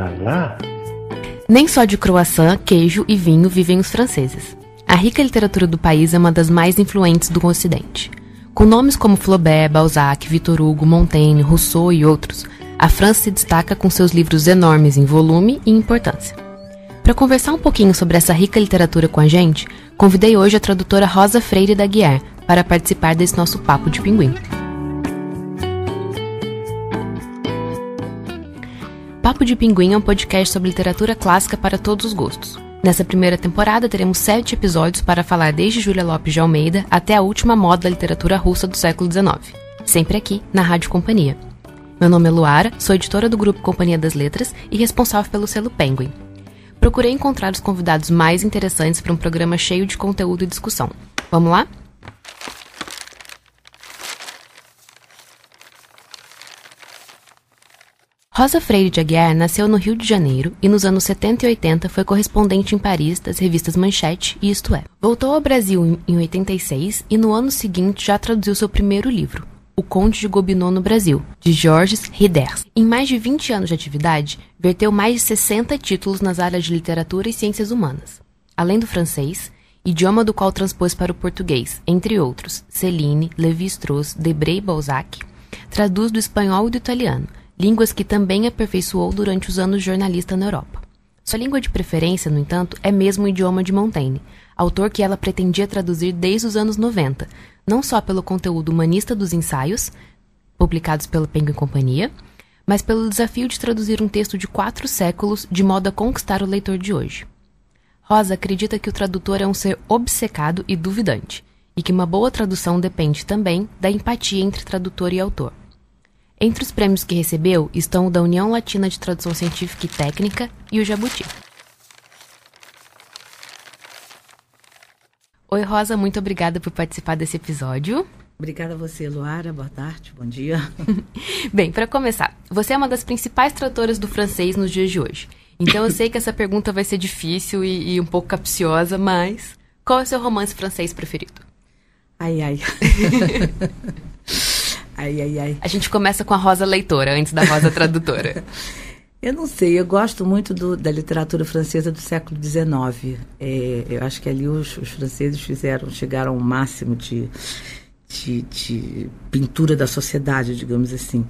Ah lá. Nem só de croissant, queijo e vinho vivem os franceses. A rica literatura do país é uma das mais influentes do Ocidente. Com nomes como Flaubert, Balzac, Victor Hugo, Montaigne, Rousseau e outros, a França se destaca com seus livros enormes em volume e importância. Para conversar um pouquinho sobre essa rica literatura com a gente, convidei hoje a tradutora Rosa Freire da Guiar para participar desse nosso papo de pinguim. Papo de Pinguim é um podcast sobre literatura clássica para todos os gostos. Nessa primeira temporada, teremos sete episódios para falar desde Júlia Lopes de Almeida até a última moda da literatura russa do século XIX. Sempre aqui, na Rádio Companhia. Meu nome é Luara, sou editora do grupo Companhia das Letras e responsável pelo selo Penguin. Procurei encontrar os convidados mais interessantes para um programa cheio de conteúdo e discussão. Vamos lá? Rosa Freire de Aguiar nasceu no Rio de Janeiro e nos anos 70 e 80 foi correspondente em Paris das revistas Manchete e Isto É. Voltou ao Brasil em 86 e no ano seguinte já traduziu seu primeiro livro, O Conde de Gobineau no Brasil, de Georges Riders. Em mais de 20 anos de atividade, verteu mais de 60 títulos nas áreas de literatura e ciências humanas. Além do francês, idioma do qual transpôs para o português, entre outros, Céline, Lévi-Strauss, Debré e Balzac, traduz do espanhol e do italiano, línguas que também aperfeiçoou durante os anos jornalista na Europa. Sua língua de preferência, no entanto, é mesmo o idioma de Montaigne, autor que ela pretendia traduzir desde os anos 90, não só pelo conteúdo humanista dos ensaios, publicados pela Penguin Companhia, mas pelo desafio de traduzir um texto de quatro séculos de modo a conquistar o leitor de hoje. Rosa acredita que o tradutor é um ser obcecado e duvidante, e que uma boa tradução depende também da empatia entre tradutor e autor. Entre os prêmios que recebeu estão o da União Latina de Tradução Científica e Técnica e o Jabuti. Oi, Rosa, muito obrigada por participar desse episódio. Obrigada a você, Luara. Boa tarde, bom dia. Bem, para começar, você é uma das principais tradutoras do francês nos dias de hoje. Então eu sei que essa pergunta vai ser difícil e, e um pouco capciosa, mas qual é o seu romance francês preferido? Ai, ai. ai, ai, ai. A gente começa com a Rosa leitora, antes da Rosa tradutora. Eu não sei, eu gosto muito do, da literatura francesa do século XIX. É, eu acho que ali os, os, franceses fizeram, chegaram ao máximo de, de, de, pintura da sociedade, digamos assim.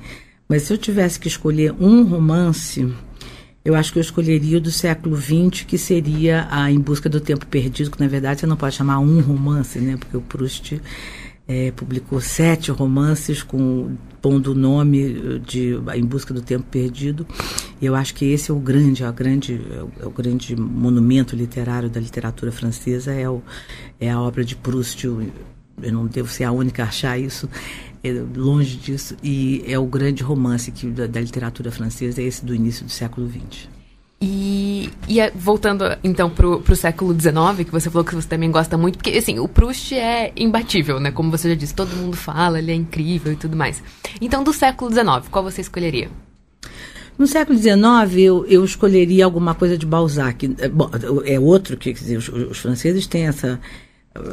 Mas se eu tivesse que escolher um romance, eu acho que eu escolheria o do século XX, que seria a Em Busca do Tempo Perdido, que na verdade você não pode chamar um romance, né? Porque o Proust é, publicou sete romances com pondo o nome de Em Busca do Tempo Perdido. E eu acho que esse é o grande, é o grande, é o grande monumento literário da literatura francesa, é, o, é a obra de Proust. Eu não devo ser a única a achar isso, é longe disso. E é o grande romance que, da, da literatura francesa, é esse do início do século XX. E, e voltando então pro, pro século XIX, que você falou que você também gosta muito, porque assim, o Proust é imbatível, né? Como você já disse, todo mundo fala, ele é incrível e tudo mais. Então, do século XIX, qual você escolheria? No século XIX, eu, eu escolheria alguma coisa de Balzac. É, bom, é outro que, dizer, os, os franceses têm essa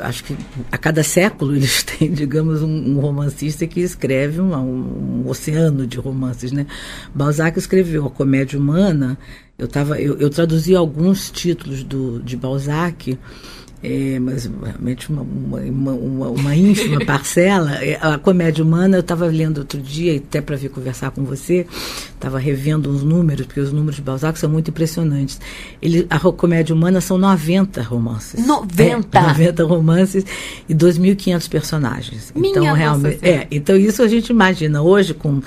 acho que a cada século eles têm, digamos, um, um romancista que escreve um, um, um, oceano de romances, né? Balzac escreveu a Comédia Humana, eu, tava, eu, eu traduzi alguns títulos do, de Balzac, é, mas realmente uma, uma, uma, uma ínfima parcela. É, a comédia humana, eu estava lendo outro dia, até para vir conversar com você, estava revendo uns números, porque os números de Balzac são muito impressionantes. Ele, a comédia humana são 90 romances. 90? É, 90 romances e 2.500 personagens. Minha então, realmente. É, então, isso a gente imagina. Hoje, com,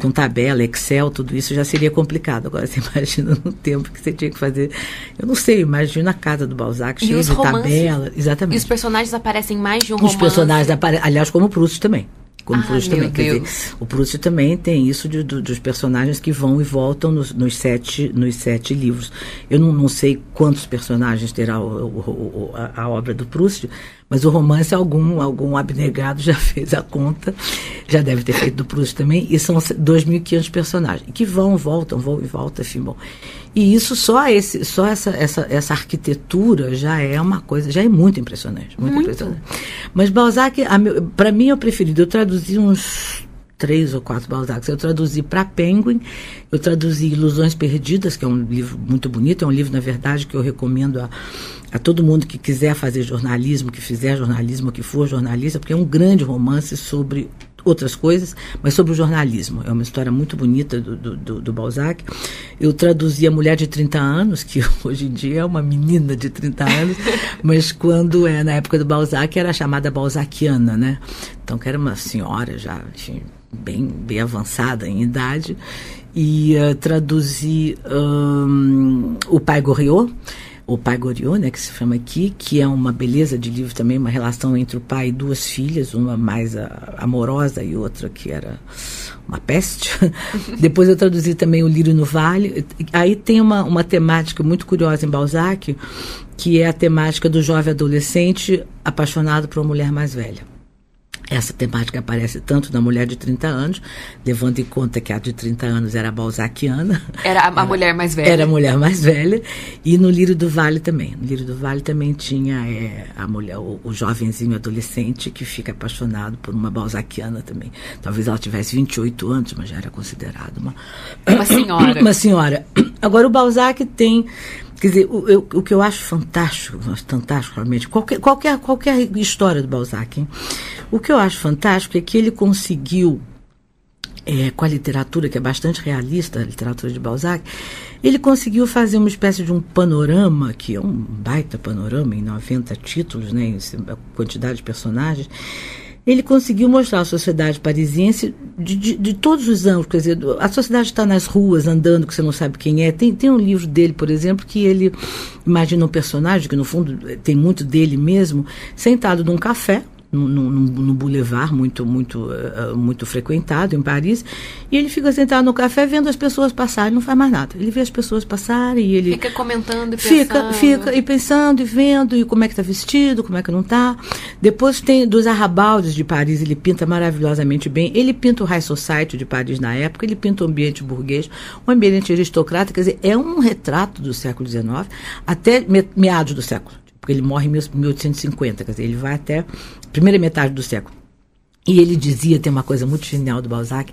com tabela, Excel, tudo isso já seria complicado. Agora, você imagina no tempo que você tinha que fazer. Eu não sei, imagina a casa do Balzac cheia de tabela ela, exatamente. E os personagens aparecem mais de um os romance? Os personagens aparecem, aliás, como o Proust também. Como ah, Proust também. Dizer, o Proust também tem isso de, de, dos personagens que vão e voltam nos, nos, sete, nos sete livros. Eu não, não sei quantos personagens terá o, o, a, a, obra do Proust, mas o romance algum, algum abnegado já fez a conta, já deve ter feito do Proust também, e são 2.500 personagens, que vão, voltam, vão e voltam, enfim, bom. E isso só esse, só essa, essa, essa arquitetura já é uma coisa, já é muito impressionante, muito, muito. impressionante. Mas Balzac, para mim é o preferido. Eu traduzi uns três ou quatro Balzacs. Eu traduzi para Penguin, eu traduzi Ilusões Perdidas, que é um livro muito bonito, é um livro, na verdade, que eu recomendo a, a todo mundo que quiser fazer jornalismo, que fizer jornalismo, que for jornalista, porque é um grande romance sobre outras coisas, mas sobre o jornalismo. É uma história muito bonita do, do, do, Balzac. Eu traduzi A Mulher de 30 Anos, que hoje em dia é uma menina de 30 anos, mas quando é na época do Balzac era chamada Balzaciana, né? Então, que era uma senhora já, enfim, bem, bem avançada em idade. E uh, traduzi um, O Pai Goriot, o Pai Goriot, né, que se chama aqui, que é uma beleza de livro também, uma relação entre o pai e duas filhas, uma mais a, amorosa e outra que era uma peste. Depois eu traduzi também o Lírio no Vale. Aí tem uma, uma temática muito curiosa em Balzac, que é a temática do jovem adolescente apaixonado por uma mulher mais velha. Essa temática aparece tanto na mulher de 30 anos, levando em conta que a de 30 anos era balzaquiana. Era a, era, mulher mais velha. Era a mulher mais velha. E no Lírio do Vale também. No Lírio do Vale também tinha é, a mulher, o, o jovenzinho adolescente que fica apaixonado por uma balzaquiana também. Talvez ela tivesse 28 anos, mas já era considerada uma... Uma senhora. uma senhora. Agora, o Balzac tem Quer dizer, o, eu, o que eu acho fantástico, fantástico realmente, qualquer, qualquer, qualquer história do Balzac, hein? o que eu acho fantástico é que ele conseguiu, é, com a literatura, que é bastante realista, a literatura de Balzac, ele conseguiu fazer uma espécie de um panorama, que é um baita panorama, em 90 títulos, né, em quantidade de personagens, ele conseguiu mostrar a sociedade parisiense de, de, de todos os ângulos. Quer dizer, a sociedade está nas ruas, andando, que você não sabe quem é. Tem, tem um livro dele, por exemplo, que ele imagina um personagem, que no fundo tem muito dele mesmo, sentado num café, no boulevard muito muito uh, muito frequentado em Paris e ele fica sentado no café vendo as pessoas passarem não faz mais nada. Ele vê as pessoas passarem e ele fica comentando e fica pensando. fica e pensando e vendo e como é que está vestido como é que não está depois tem dos arrabaldes de Paris ele pinta maravilhosamente bem. Ele pinta o high society de Paris na época ele pinta o ambiente burguês o ambiente aristocrata quer dizer é um retrato do século XIX até meados do século porque ele morre em 1850, quer dizer, ele vai até primeira metade do século. E ele dizia, tem uma coisa muito genial do Balzac,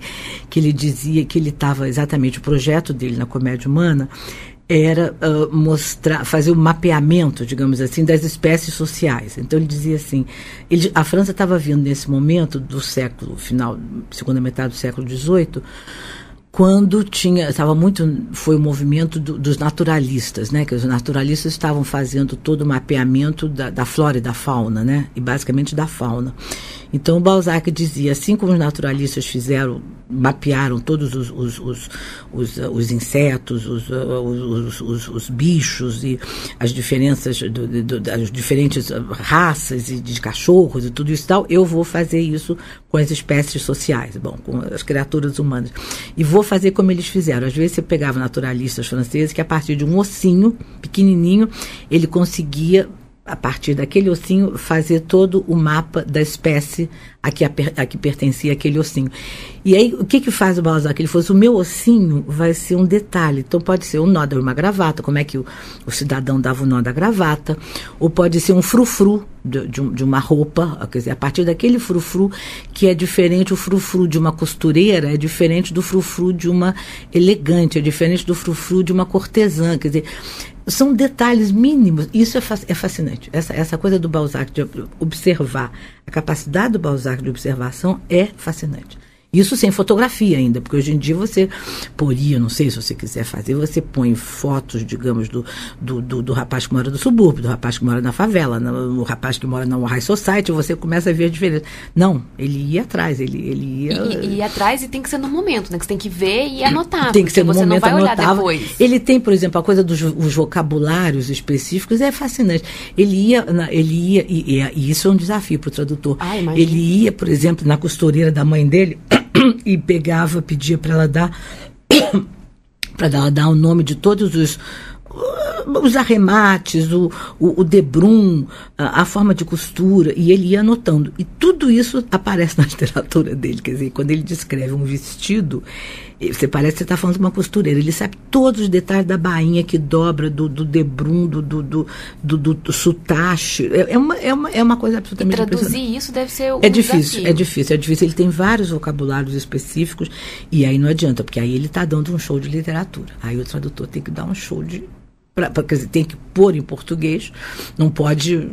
que ele dizia que ele estava exatamente, o projeto dele na comédia humana era uh, mostrar, fazer o um mapeamento, digamos assim, das espécies sociais. Então ele dizia assim, ele, a França estava vindo nesse momento do século final, segunda metade do século XVIII, quando tinha estava muito foi o movimento do, dos naturalistas né? Que os naturalistas estavam fazendo todo o mapeamento da, da flora e da fauna né? E basicamente da fauna então, Balzac dizia, assim como os naturalistas fizeram, mapearam todos os, os, os, os, os insetos, os, os, os, os, bichos e as diferenças, do, do, das diferentes raças e de cachorros e tudo isso e tal, eu vou fazer isso com as espécies sociais, bom, com as criaturas humanas. E vou fazer como eles fizeram. Às vezes você pegava naturalistas franceses que a partir de um ossinho pequenininho, ele conseguia a partir daquele ossinho, fazer todo o mapa da espécie a que, a, a que pertencia aquele ossinho. E aí, o que que faz o Balzac? Ele falou o meu ossinho vai ser um detalhe. Então, pode ser um nó de uma gravata, como é que o, o cidadão dava o nó da gravata, ou pode ser um frufru de, de, de, uma roupa, quer dizer, a partir daquele frufru que é diferente, o frufru de uma costureira é diferente do frufru de uma elegante, é diferente do frufru de uma cortesã, quer dizer, são detalhes mínimos. Isso é, é fascinante. Essa, essa coisa do Balzac de observar, a capacidade do Balzac de observação é fascinante. Isso sem fotografia ainda, porque hoje em dia você poria, não sei se você quiser fazer, você põe fotos, digamos, do, do, do, do rapaz que mora no subúrbio, do rapaz que mora na favela, no, rapaz que mora na High Society, você começa a ver a diferença. Não, ele ia atrás, ele, ele ia. E, ia atrás e tem que ser no momento, né? Que você tem que ver e anotar. Tem que ser no você momento, não vai anotava. olhar depois. Ele tem, por exemplo, a coisa dos os vocabulários específicos, é fascinante. Ele ia, ele ia, e, e isso é um desafio para o tradutor. Ah, ele ia, por exemplo, na costureira da mãe dele. e pegava, pedia para ela dar para ela dar o nome de todos os os arremates, o, o, o debrum, a, a, forma de costura, e ele ia anotando. E tudo isso aparece na literatura dele. Quer dizer, quando ele descreve um vestido, você parece que você está falando de uma costureira. Ele sabe todos os detalhes da bainha que dobra, do, do debrum, do, do, do, do, do sutache. É, é, uma, é, uma, é uma coisa absolutamente e traduzir isso deve ser um É difícil, desafio. é difícil, é difícil. Ele tem vários vocabulários específicos e aí não adianta, porque aí ele está dando um show de literatura. Aí o tradutor tem que dar um show de... Pra, pra, quer dizer, tem que pôr em português, não pode...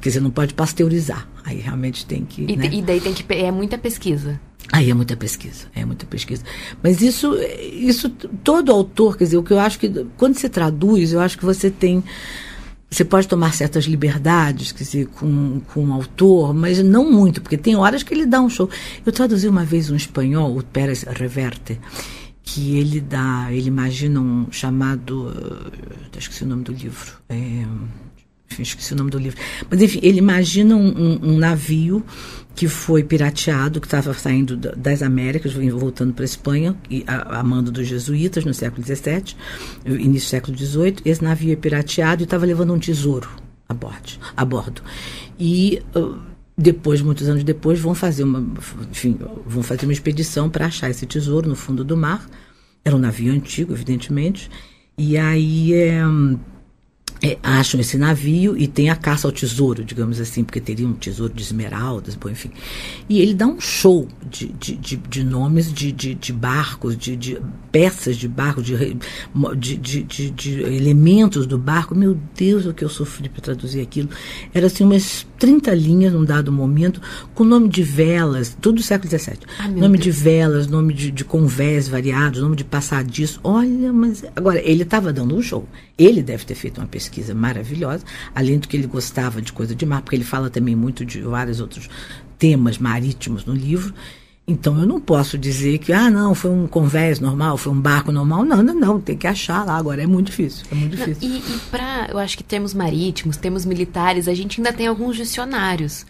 Quer dizer, não pode pasteurizar. Aí realmente tem que. E, né? e daí tem que. É muita pesquisa. Aí é muita pesquisa, é muita pesquisa. Mas isso, isso todo autor, quer dizer, o que eu acho que quando você traduz, eu acho que você tem você pode tomar certas liberdades, quer dizer, com, com um autor, mas não muito, porque tem horas que ele dá um show. Eu traduzi uma vez um espanhol, o Pérez Reverte, que ele dá, ele imagina um chamado, esqueci o nome do livro, é, esqueci o nome do livro, mas enfim, ele imagina um, um, um navio que foi pirateado, que estava saindo das Américas, voltando para a Espanha, a, mando dos jesuítas no século XVII, início do século XVIII. Esse navio é pirateado e estava levando um tesouro a bordo. A bordo. E uh, depois, muitos anos depois, vão fazer uma, enfim, vão fazer uma expedição para achar esse tesouro no fundo do mar. Era um navio antigo, evidentemente. E aí é, é, acham esse navio e tem a caça ao tesouro, digamos assim, porque teria um tesouro de esmeraldas, bom, enfim. E ele dá um show de, de, de, de nomes de, de, de, barcos, de, de peças de barco, de, de, de, elementos do barco. Meu Deus, o que eu sofri para traduzir aquilo. Era assim umas 30 linhas num dado momento, com nome de velas, tudo do século XVII. Ah, nome Deus. de velas, nome de, de convés variados, nome de passadiço. Olha, mas. Agora, ele estava dando um show. Ele deve ter feito uma pesquisa maravilhosa, além do que ele gostava de coisa de mar, porque ele fala também muito de vários outros temas marítimos no livro. Então eu não posso dizer que, ah, não, foi um convés normal, foi um barco normal. Não, não, não, tem que achar lá agora. É muito difícil, é muito difícil. Não, e e para, eu acho que termos marítimos, termos militares, a gente ainda tem alguns dicionários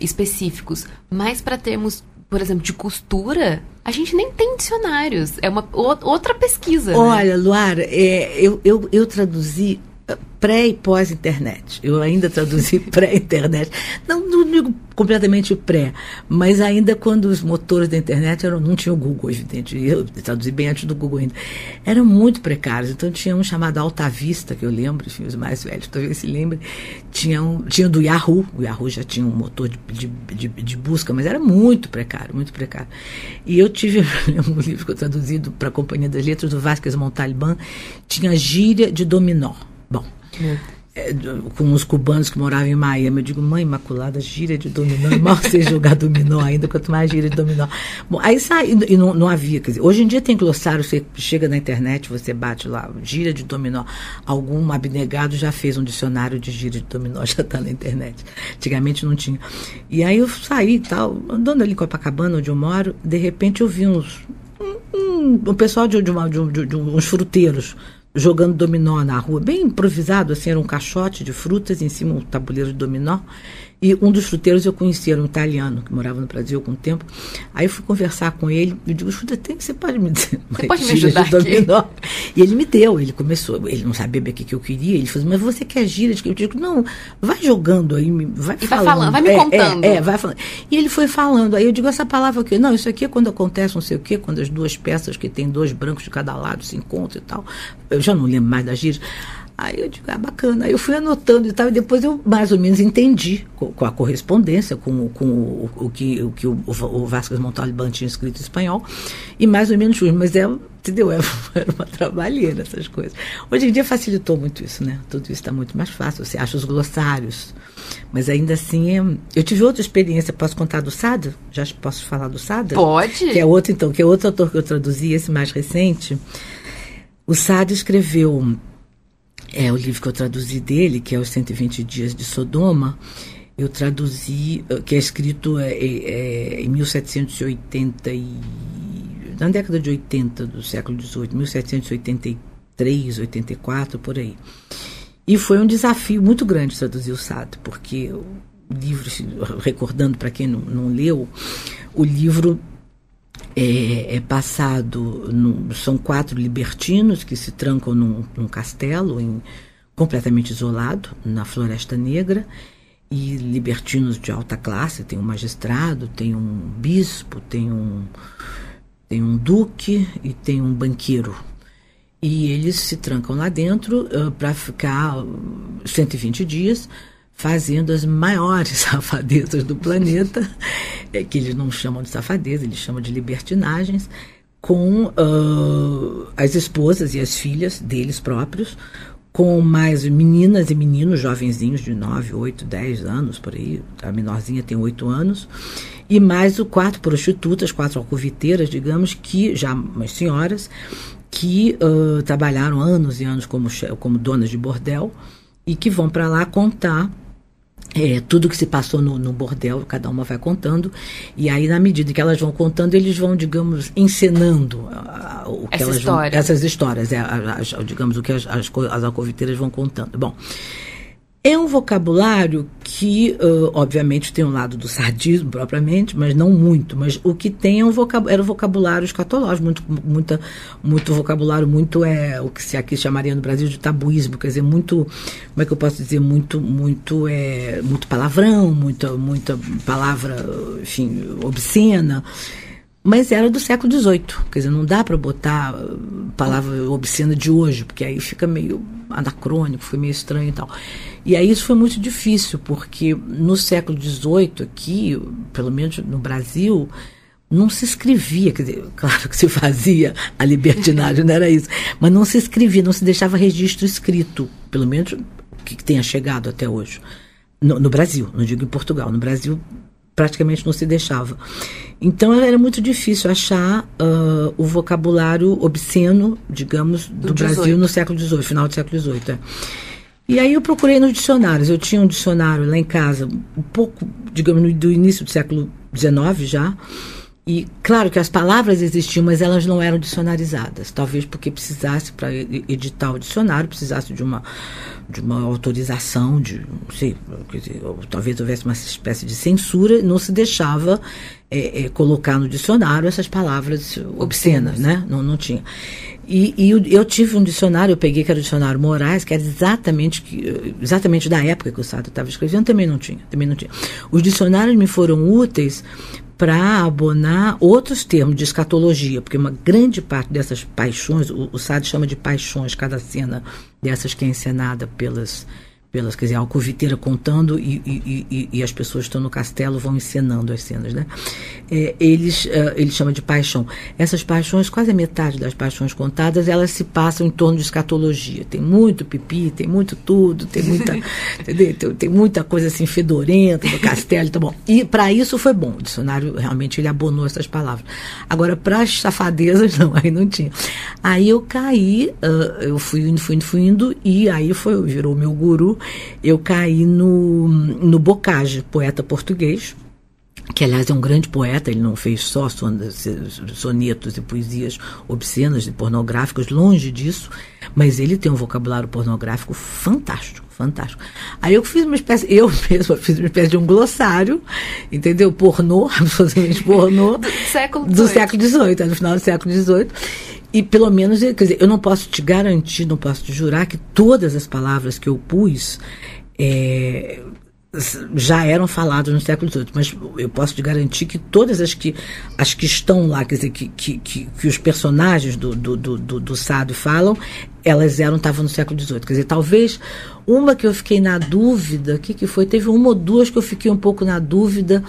específicos. Mas para termos, por exemplo, de costura, a gente nem tem dicionários. É uma outra pesquisa. Né? Olha, né? Luara, é, eu, eu, eu traduzi pré e pós-internet. Eu ainda traduzi pré-internet. Não, não digo completamente pré, mas ainda quando os motores da internet eram, não tinha o Google, evidente. Eu traduzi bem antes do Google ainda. Eram muito precários. Então tinha um chamado Alta Vista, que eu lembro, enfim, os mais velhos talvez se lembrem. Tinha, um, tinha do Yahoo. O Yahoo já tinha um motor de, de, de, de busca, mas era muito precário, muito precário. E eu tive um livro que eu traduzi para a Companhia das Letras, do Vasquez Montalbán, tinha gíria de dominó. Bom, é, com os cubanos que moravam em Miami. Eu digo, mãe imaculada, gira de dominó. Mal sei jogar dominó ainda, quanto mais gira de dominó. Bom, aí sai, e não, não havia, quer dizer, hoje em dia tem glossário, você chega na internet, você bate lá, gira de dominó. Algum abnegado já fez um dicionário de gira de dominó, já está na internet. Antigamente não tinha. E aí eu saí e tal, andando ali em Copacabana, onde eu moro, de repente eu vi uns. Um, um, um pessoal de, de, uma, de, de, de uns fruteiros jogando dominó na rua, bem improvisado, assim, era um caixote de frutas, em cima um tabuleiro de dominó. E um dos fruteiros eu conhecia, era um italiano, que morava no Brasil há algum tempo. Aí eu fui conversar com ele, eu digo, escuta, tem, você pode me dizer você pode me ajudar? Aqui? E ele me deu, ele começou, ele não sabia bem o que, que eu queria, ele falou, mas você quer gira? Eu digo, não, vai jogando aí, vai e falando. Vai, falando, vai me é, contando. É, é, vai falando. E ele foi falando, aí eu digo, essa palavra aqui, não, isso aqui é quando acontece não sei o quê, quando as duas peças que tem dois brancos de cada lado se encontram e tal. Eu já não lembro mais das gírias. Aí eu digo, ah, bacana. Aí eu fui anotando e tal, e depois eu mais ou menos entendi com, com a correspondência, com, com o, o, que, o, que o, o Vasco Montalbán tinha escrito em espanhol, e mais ou menos fui. Mas é, entendeu? É, era uma trabalheira essas coisas. Hoje em dia facilitou muito isso, né? Tudo isso está muito mais fácil. Você acha os glossários. Mas ainda assim, é... eu tive outra experiência. Posso contar do Sada? Já posso falar do Sada? Pode. Que é outro, então, que é outro autor que eu traduzi, esse mais recente. O Sada escreveu é o livro que eu traduzi dele, que é Os 120 Dias de Sodoma. Eu traduzi, eh, que é escrito é, é, em 1780 e, na década de 80 do século XVIII, 1783, 84, por aí. E foi um desafio muito grande traduzir o Sado, porque o livro, recordando para quem não, não leu, o livro é, é passado, no, são quatro libertinos que se trancam num, num castelo em, completamente isolado na Floresta Negra e libertinos de alta classe, tem um magistrado, tem um bispo, tem um tem um duque e tem um banqueiro. E eles se trancam lá dentro uh, para ficar 120 dias fazendo as maiores safadezas do planeta, é, que eles não chamam de safadeza, eles chamam de libertinagens, com uh, as esposas e as filhas deles próprios, com mais meninas e meninos jovenzinhos de 9, 8, 10 anos, por aí, a menorzinha tem 8 anos, e mais o quatro prostitutas, quatro alcoviteiras, digamos, que já umas senhoras, que uh, trabalharam anos e anos como, como donas de bordel, e que vão para lá contar é, tudo que se passou no, no, bordel, cada uma vai contando, e aí, na medida que elas vão contando, eles vão, digamos, encenando o que Essa elas história. vão, essas histórias, é, as, digamos, o que as, as, as alcoviteiras vão contando. Bom, é um vocabulário que, uh, obviamente, tem um lado do sadismo propriamente, mas não muito. Mas o que tem é um vocab era um vocabulário escatológico, muito, muita, muito vocabulário, muito é o que se aqui chamaria no Brasil de tabuísmo, quer dizer, muito, como é que eu posso dizer, muito, muito, é, muito palavrão, muita, muita palavra, enfim, obscena mas era do século XVIII. Quer dizer, não dá para botar palavra obscena de hoje, porque aí fica meio anacrônico, foi meio estranho e tal. E aí isso foi muito difícil, porque no século XVIII aqui, pelo menos no Brasil, não se escrevia, quer dizer, claro que se fazia a libertinagem, não era isso, mas não se escrevia, não se deixava registro escrito, pelo menos que tenha chegado até hoje. No, no Brasil, não digo em Portugal, no Brasil praticamente não se deixava. Então era muito difícil achar uh, o vocabulário obsceno, digamos, do, do Brasil no século XVIII, final do século XVIII. É. E aí eu procurei nos dicionários. Eu tinha um dicionário lá em casa, um pouco, digamos, do início do século XIX já. E claro que as palavras existiam, mas elas não eram dicionarizadas. Talvez porque precisasse, para editar o dicionário, precisasse de uma, de uma autorização, de, não sei, dizer, talvez houvesse uma espécie de censura, não se deixava é, é, colocar no dicionário essas palavras obscenas, né? Não, não tinha. E, e eu, eu, tive um dicionário, eu peguei que era o dicionário Moraes, que era exatamente, exatamente da época que o Sado estava escrevendo, também não tinha, também não tinha. Os dicionários me foram úteis para abonar outros termos de escatologia, porque uma grande parte dessas paixões, o, o Sade chama de paixões, cada cena dessas que é encenada pelas pelas, quer dizer, a alcoviteira contando e, e, e, e, as pessoas estão no castelo vão encenando as cenas, né? É, eles, uh, ele chama de paixão. Essas paixões, quase a metade das paixões contadas, elas se passam em torno de escatologia. Tem muito pipi, tem muito tudo, tem muita? Tem, tem, muita coisa assim fedorenta no castelo, tá bom. E para isso foi bom. O dicionário realmente ele abonou essas palavras. Agora para as safadezas não, aí não tinha. Aí eu caí, uh, eu fui indo, fui indo, fui indo e aí foi virou meu guru eu caí no, no Bocage, poeta português, que aliás é um grande poeta, ele não fez só sonetos e poesias obscenas e pornográficas, longe disso, mas ele tem um vocabulário pornográfico fantástico, fantástico. Aí eu fiz uma espécie, eu mesma fiz uma espécie de um glossário, entendeu? Pornô, absolutamente pornô. Do século XVIII. Do século XVIII, é no final do século XVIII. E pelo menos, quer dizer, eu não posso te garantir, não posso te jurar que todas as palavras que eu pus é, já eram faladas no século XVIII, mas eu posso te garantir que todas as que, as que estão lá, quer dizer, que, que, que, que os personagens do, do, do, do, do Sado falam, elas eram, estavam no século XVIII. Quer dizer, talvez uma que eu fiquei na dúvida, o que, que foi? Teve uma ou duas que eu fiquei um pouco na dúvida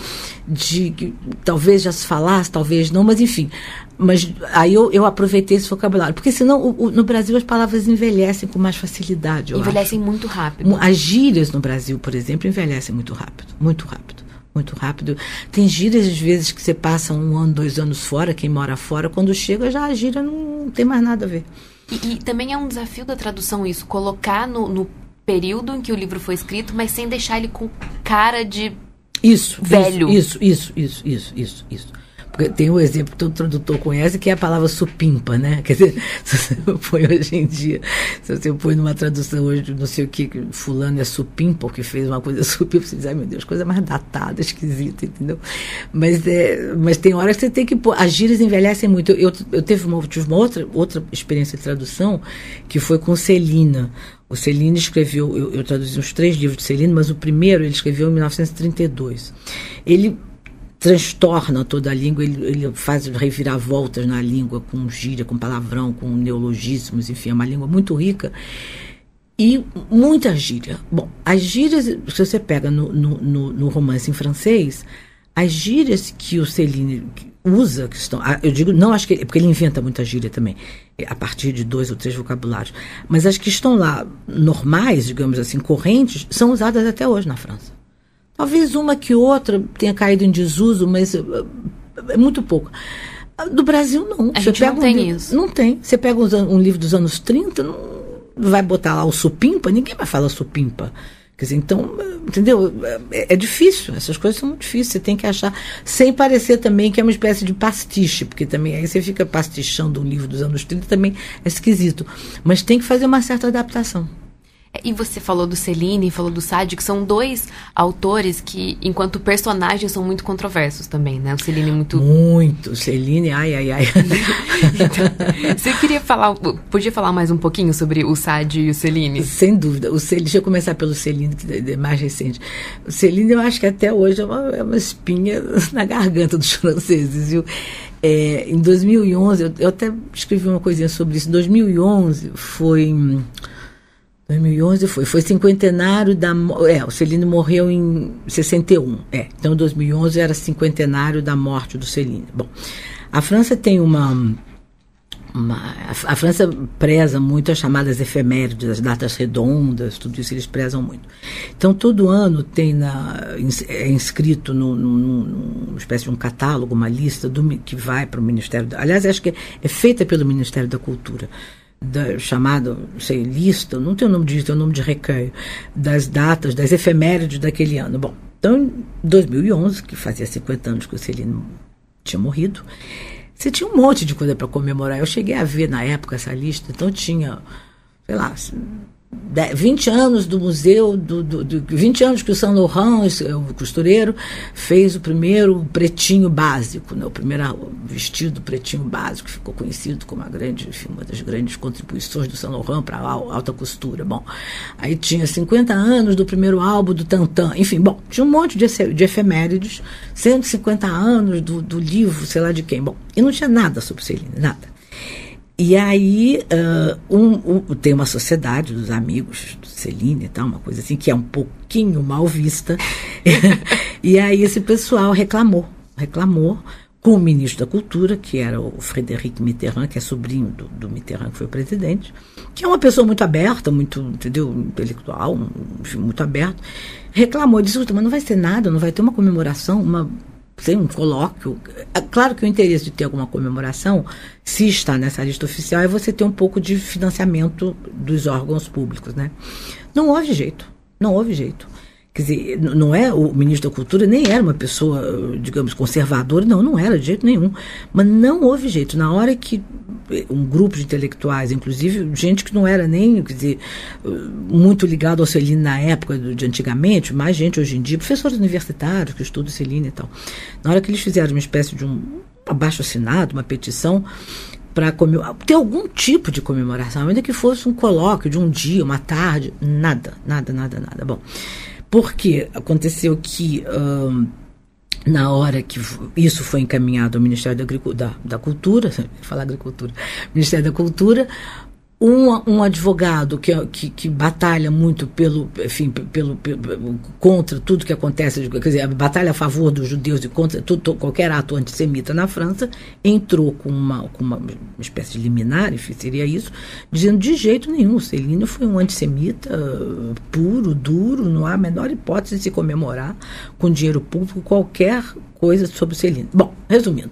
de que talvez já se falasse, talvez não, mas enfim. Mas aí eu, eu aproveitei esse vocabulário. Porque senão o, o, no Brasil as palavras envelhecem com mais facilidade. envelhecem acho. muito rápido. As gírias no Brasil, por exemplo, envelhecem muito rápido. Muito rápido. Muito rápido. Tem gírias, às vezes, que você passa um ano, dois anos fora, quem mora fora, quando chega já a gíria não tem mais nada a ver. E, e também é um desafio da tradução isso, colocar no, no período em que o livro foi escrito, mas sem deixar ele com cara de isso, velho. Isso, isso, isso, isso, isso, isso. Porque tem um exemplo que todo tradutor conhece, que é a palavra supimpa, né? Quer dizer, se você põe hoje em dia, se você põe numa tradução hoje, não sei o que, fulano é supimpa, que fez uma coisa supimpa, você diz, ai meu Deus, coisa mais datada, esquisita, entendeu? Mas, é, mas tem horas que você tem que pôr, as gírias envelhecem muito. Eu, eu, eu teve uma, tive uma outra, outra experiência de tradução, que foi com Celina. O Celino escreveu, eu, eu traduzi uns três livros de Celino, mas o primeiro ele escreveu em 1932. Ele transtorna toda a língua, ele, ele faz reviravoltas na língua, com gíria, com palavrão, com neologismos, enfim, é uma língua muito rica. E muita gíria. Bom, as gírias, se você pega no, no, no, romance em francês, as gírias que o Celine usa, que estão. Ah, eu digo, não acho que. Porque ele inventa muita gíria também, a partir de dois ou três vocabulários. Mas as que estão lá, normais, digamos assim, correntes, são usadas até hoje na França. Talvez uma que outra tenha caído em desuso, mas eh, é muito pouco. Do Brasil, não. A Você gente não tem um, isso. Não tem. Você pega um, um livro dos anos 30, não vai botar lá o supimpa, ninguém vai falar supimpa. Quer dizer, então, entendeu? É, é, difícil, essas coisas são muito difíceis, você tem que achar, sem parecer também que é uma espécie de pastiche, porque também aí você fica pastichando um livro dos anos 30, também é esquisito. Mas tem que fazer uma certa adaptação. E você falou do Celine, falou do Sade, que são dois autores que, enquanto personagens, são muito controversos também, né? O Celine é muito. Muito. Celine, ai, ai, ai. então, você queria falar, podia falar mais um pouquinho sobre o Sade e o Celine? Sem dúvida. O Celine, deixa eu começar pelo Celine, que é mais recente. O Celine, eu acho que até hoje é uma, é uma espinha na garganta dos franceses, viu? É, em 2011, eu, eu até escrevi uma coisinha sobre isso. Em 2011 foi. 2011 foi, foi cinquentenário da, é, o Celino morreu em 61, é, então 2011 era cinquentenário da morte do Celino. Bom, a França tem uma, uma a, a, França preza muito as chamadas efemérides, as datas redondas, tudo isso eles prezam muito. Então todo ano tem na, é inscrito numa espécie de um catálogo, uma lista do, que vai para o Ministério, da, aliás acho que é, é feita pelo Ministério da Cultura da, chamado, sei, lista, não tem o nome lista, é o nome de recanho, das datas, das efemérides daquele ano. Bom, então em 2011, que fazia 50 anos que o Celino tinha morrido, você tinha um monte de coisa para comemorar. Eu cheguei a ver na época essa lista, então tinha, sei lá, 20 anos do museu, do, do, do, 20 anos que o Saint Laurent, o costureiro, fez o primeiro pretinho básico, né? o primeiro vestido pretinho básico, ficou conhecido como a grande, enfim, uma das grandes contribuições do Saint Laurent para a alta costura. Bom, aí tinha 50 anos do primeiro álbum do Tantan, enfim, bom, tinha um monte de, de efemérides, 150 anos do, do livro, sei lá de quem. Bom, e não tinha nada sobre Celine, nada. E aí uh, um, um, tem uma sociedade dos amigos do Celine e tal, uma coisa assim, que é um pouquinho mal vista. e aí esse pessoal reclamou, reclamou com o ministro da Cultura, que era o Frederic Mitterrand, que é sobrinho do, do Mitterrand, que foi presidente, que é uma pessoa muito aberta, muito, entendeu, intelectual, enfim, muito aberto, reclamou, disse, mas não vai ser nada, não vai ter uma comemoração, uma tem um colóquio. É claro que o interesse de ter alguma comemoração, se está nessa lista oficial, é você ter um pouco de financiamento dos órgãos públicos, né? Não houve jeito, não houve jeito. Quer dizer, não é o ministro da Cultura, nem era uma pessoa, digamos, conservadora, não, não era de jeito nenhum. Mas não houve jeito. Na hora que eh, um grupo de intelectuais, inclusive gente que não era nem, quer dizer, muito ligado ao Celine na época de antigamente, mais gente hoje em dia, professores universitários que estudam Celine e tal. Na hora que eles fizeram uma espécie de um abaixo assinado, uma petição, para ter algum tipo de comemoração, ainda que fosse um colóquio de um dia, uma tarde, nada, nada, nada, nada. Bom. Porque aconteceu que um, na hora que isso foi encaminhado ao Ministério da, da, da Cultura, falar agricultura, Ministério da Cultura, um, um advogado que, que, que, batalha muito pelo, enfim, pelo, pelo, contra tudo que acontece, quer dizer, batalha a favor dos judeus e contra tudo, qualquer ato antissemita na França, entrou com uma, com uma espécie de liminar, enfim, seria isso, dizendo de jeito nenhum, Celino foi um antissemita puro, duro, não há a menor hipótese de se comemorar com dinheiro público qualquer coisa sobre Celino. Bom, resumindo,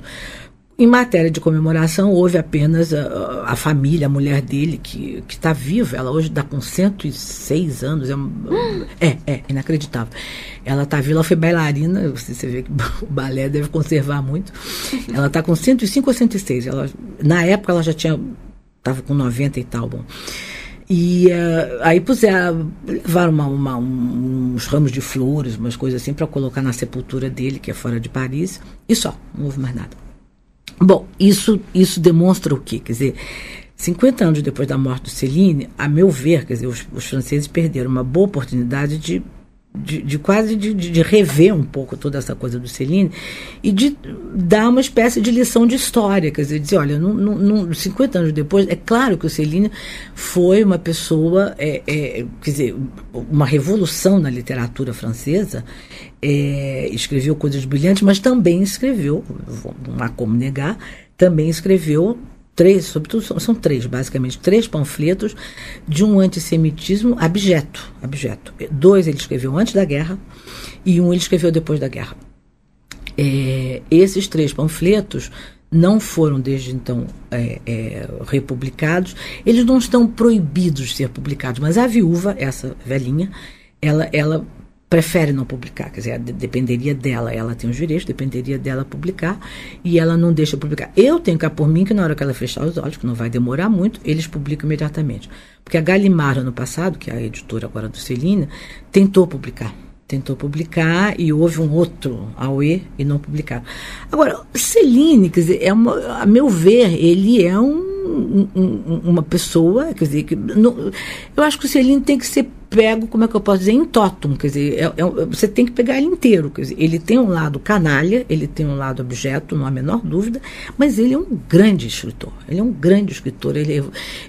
Em matéria de comemoração, houve apenas a, a família, a mulher dele, que está viva. Ela hoje está com 106 anos. É, é, é inacreditável. Ela está viva, ela foi bailarina. Você vê que o balé deve conservar muito. Ela está com 105 ou 106. Ela, na época, ela já tinha. Estava com 90 e tal. Bom. E uh, aí puseram, levaram uma, uma, um, uns ramos de flores, umas coisas assim, para colocar na sepultura dele, que é fora de Paris, e só, não houve mais nada. Bom, isso, isso demonstra o quê? Quer dizer, 50 anos depois da morte do Celine, a meu ver, quer dizer, os, os franceses perderam uma boa oportunidade de de, de, quase de, de, rever um pouco toda essa coisa do Celine e de dar uma espécie de lição de história, quer dizer, dizer, olha, não, não, 50 anos depois, é claro que o Celine foi uma pessoa, é, é, quer dizer, uma revolução na literatura francesa, é, escreveu coisas brilhantes, mas também escreveu, não há como negar, também escreveu três, sobretudo são, são, três, basicamente, três panfletos de um antissemitismo abjeto, abjeto. Dois ele escreveu antes da guerra e um ele escreveu depois da guerra. É, esses três panfletos não foram desde então é, é, republicados. Eles não estão proibidos de ser publicados, mas a viúva, essa velhinha, ela, ela prefere não publicar, quer dizer, dependeria dela, ela tem os direitos, dependeria dela publicar e ela não deixa publicar. Eu tenho cá por mim que na hora que ela fechar os olhos, que não vai demorar muito, eles publicam imediatamente. Porque a Galimar, ano passado, que é a editora agora do Celina, tentou publicar. Tentou publicar e houve um outro AUE e não publicaram. Agora, Celine, quer dizer, é uma, a meu ver, ele é um um, uma pessoa, quer dizer, que, não, eu acho que o Celino tem que ser pego, como é que eu posso dizer, em totum, quer dizer, é, é, você tem que pegar ele inteiro, quer dizer, ele tem um lado canalha, ele tem um lado objeto, não há a menor dúvida, mas ele é um grande escritor, ele é um grande escritor, ele é,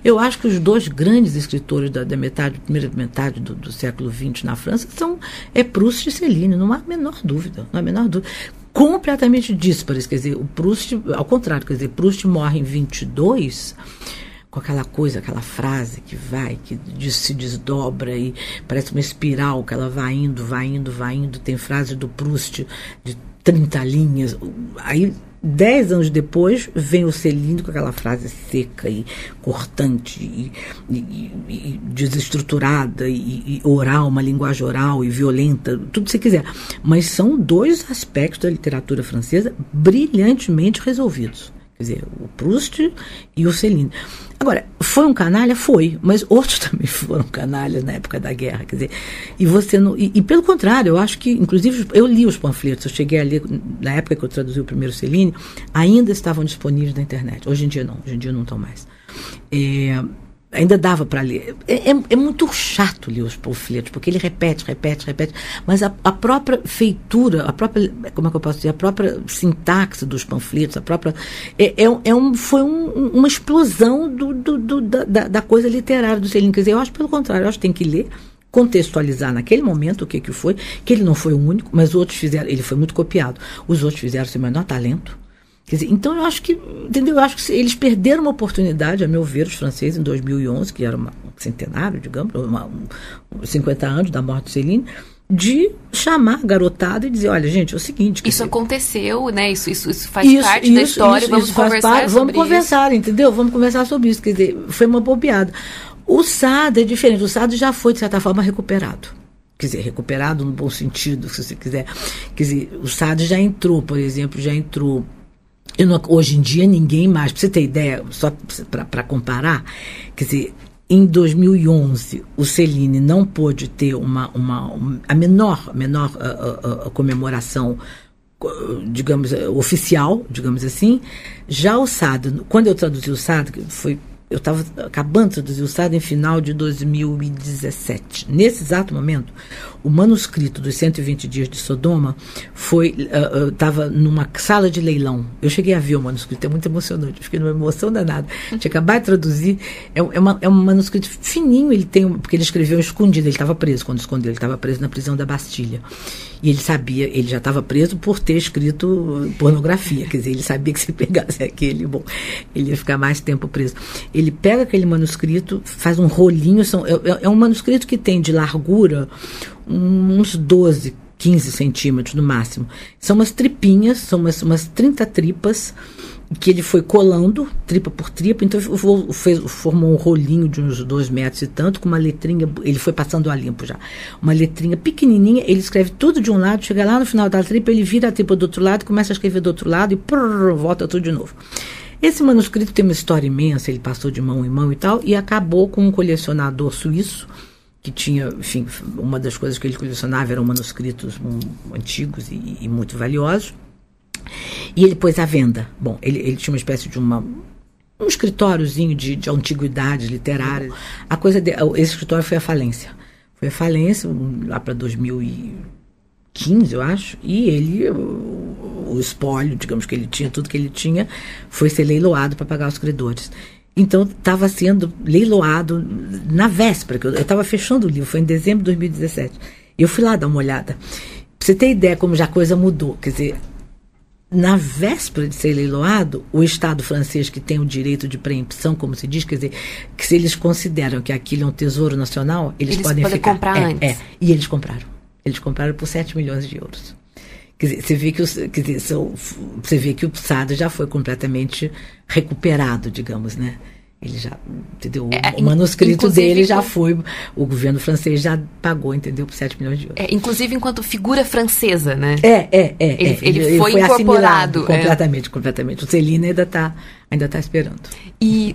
eu acho que os dois grandes escritores da, da metade, primeira metade do, do século XX na França são, é Proust e Celine, não há a menor dúvida, não há a menor dúvida completamente díspares. Quer dizer, o Proust, ao contrário, quer dizer, Proust morre em 22 com aquela coisa, aquela frase que vai, que se desdobra e parece uma espiral que ela vai indo, vai indo, vai indo. Tem frase do Proust de 30 linhas. Aí Dez anos depois, vem o Celino com aquela frase seca e cortante e, e, e desestruturada e, e, oral, uma linguagem oral e violenta, tudo que você quiser. Mas são dois aspectos da literatura francesa brilhantemente resolvidos. Quer dizer, o Proust e o Céline. Agora, foi um canalha? Foi, mas outros também foram canalhas na época da guerra, quer dizer, e você não, e, e, pelo contrário, eu acho que, inclusive, eu li os panfletos, eu cheguei a ler, na época que eu traduzi o primeiro Celine, ainda estavam disponíveis na internet, hoje em dia não, hoje em dia não estão mais. É, ainda dava para ler. É, é, é, muito chato ler os panfletos, porque ele repete, repete, repete. Mas a, a, própria feitura, a própria, como é que eu posso dizer, a própria sintaxe dos panfletos, a própria. É, é, é um, foi um, uma explosão do, do, do da, da, coisa literária do Celine. Quer dizer, eu acho pelo contrário, eu acho que tem que ler contextualizar naquele momento o que, que foi, que ele não foi o único, mas outros fizeram, ele foi muito copiado. Os outros fizeram seu menor talento, Quer dizer, então eu acho que, entendeu? Eu acho que eles perderam uma oportunidade, a meu ver, os franceses em 2011, que era uma, um centenário, digamos, uma, um, 50 anos da morte de Celine, de chamar a garotada e dizer, olha, gente, é o seguinte... Isso dizer, aconteceu, né? Isso, isso, isso faz isso, parte isso, da história, vamos conversar parte, Vamos conversar, entendeu? Vamos conversar sobre isso. Quer dizer, foi uma bobeada. O SAD é diferente. O SAD já foi, de certa forma, recuperado quer dizer, recuperado no bom sentido, se você quiser. Quer dizer, o SAD já entrou, por exemplo, já entrou não, hoje em dia ninguém mais, para você ter ideia, só para comparar, quer dizer, em 2011 o Celine não pôde ter uma, uma, uma a menor, menor uh, uh, uh, comemoração digamos, oficial, digamos assim. Já o SAD, quando eu traduzi o SAD, que foi eu estava acabando de traduzir o SAD em final de 2017. Nesse exato momento, o manuscrito dos 120 dias de Sodoma foi estava uh, uh, numa sala de leilão. Eu cheguei a ver o manuscrito, é muito emocionante, fiquei numa emoção danada. Tinha acabado de traduzir, é, é, uma, é um manuscrito fininho, ele tem porque ele escreveu escondido, ele estava preso quando escondeu, ele estava preso na prisão da Bastilha. E ele sabia, ele já estava preso por ter escrito pornografia, quer dizer, ele sabia que se pegasse aquele, bom, ele ia ficar mais tempo preso. Ele pega aquele manuscrito, faz um rolinho, são, é, é, é um manuscrito que tem de largura uns 12, 15 centímetros no máximo. São umas tripinhas, são umas, umas 30 tripas que ele foi colando tripa por tripa, então fez, formou um rolinho de uns dois metros e tanto, com uma letrinha, ele foi passando a limpo já, uma letrinha pequenininha, ele escreve tudo de um lado, chega lá no final da tripa, ele vira a tripa do outro lado, começa a escrever do outro lado e prrr, volta tudo de novo. Esse manuscrito tem uma história imensa, ele passou de mão em mão e tal, e acabou com um colecionador suíço, que tinha, enfim, uma das coisas que ele colecionava eram manuscritos antigos e, e muito valiosos. E ele pôs à venda. Bom, ele, ele tinha uma espécie de uma, um escritóriozinho de, de antiguidades literárias. A coisa de, esse escritório foi à falência. Foi à falência lá para 2015, eu acho, e ele, o, o espólio, digamos que ele tinha, tudo que ele tinha, foi ser leiloado para pagar os credores. Então, estava sendo leiloado na véspera, que eu estava fechando o livro, foi em dezembro de 2017. Eu fui lá dar uma olhada. Pra você ter ideia como já a coisa mudou. Quer dizer, na véspera de ser leiloado, o Estado francês, que tem o direito de preempção, como se diz, quer dizer, que se eles consideram que aquilo é um tesouro nacional, eles, eles podem, podem ficar. comprar é, antes. É, e eles compraram. Eles compraram por 7 milhões de euros. Quer dizer, você vê que, dizer, você vê que o Sado já foi completamente recuperado, digamos, né? Ele já, entendeu? É, o manuscrito dele já foi, o governo francês já pagou, entendeu? Por 7 milhões de euros. É, inclusive enquanto figura francesa, né? É, é, é. Ele, é. ele, ele foi, foi incorporado. Completamente, completamente. O Celina ainda está ainda tá esperando. E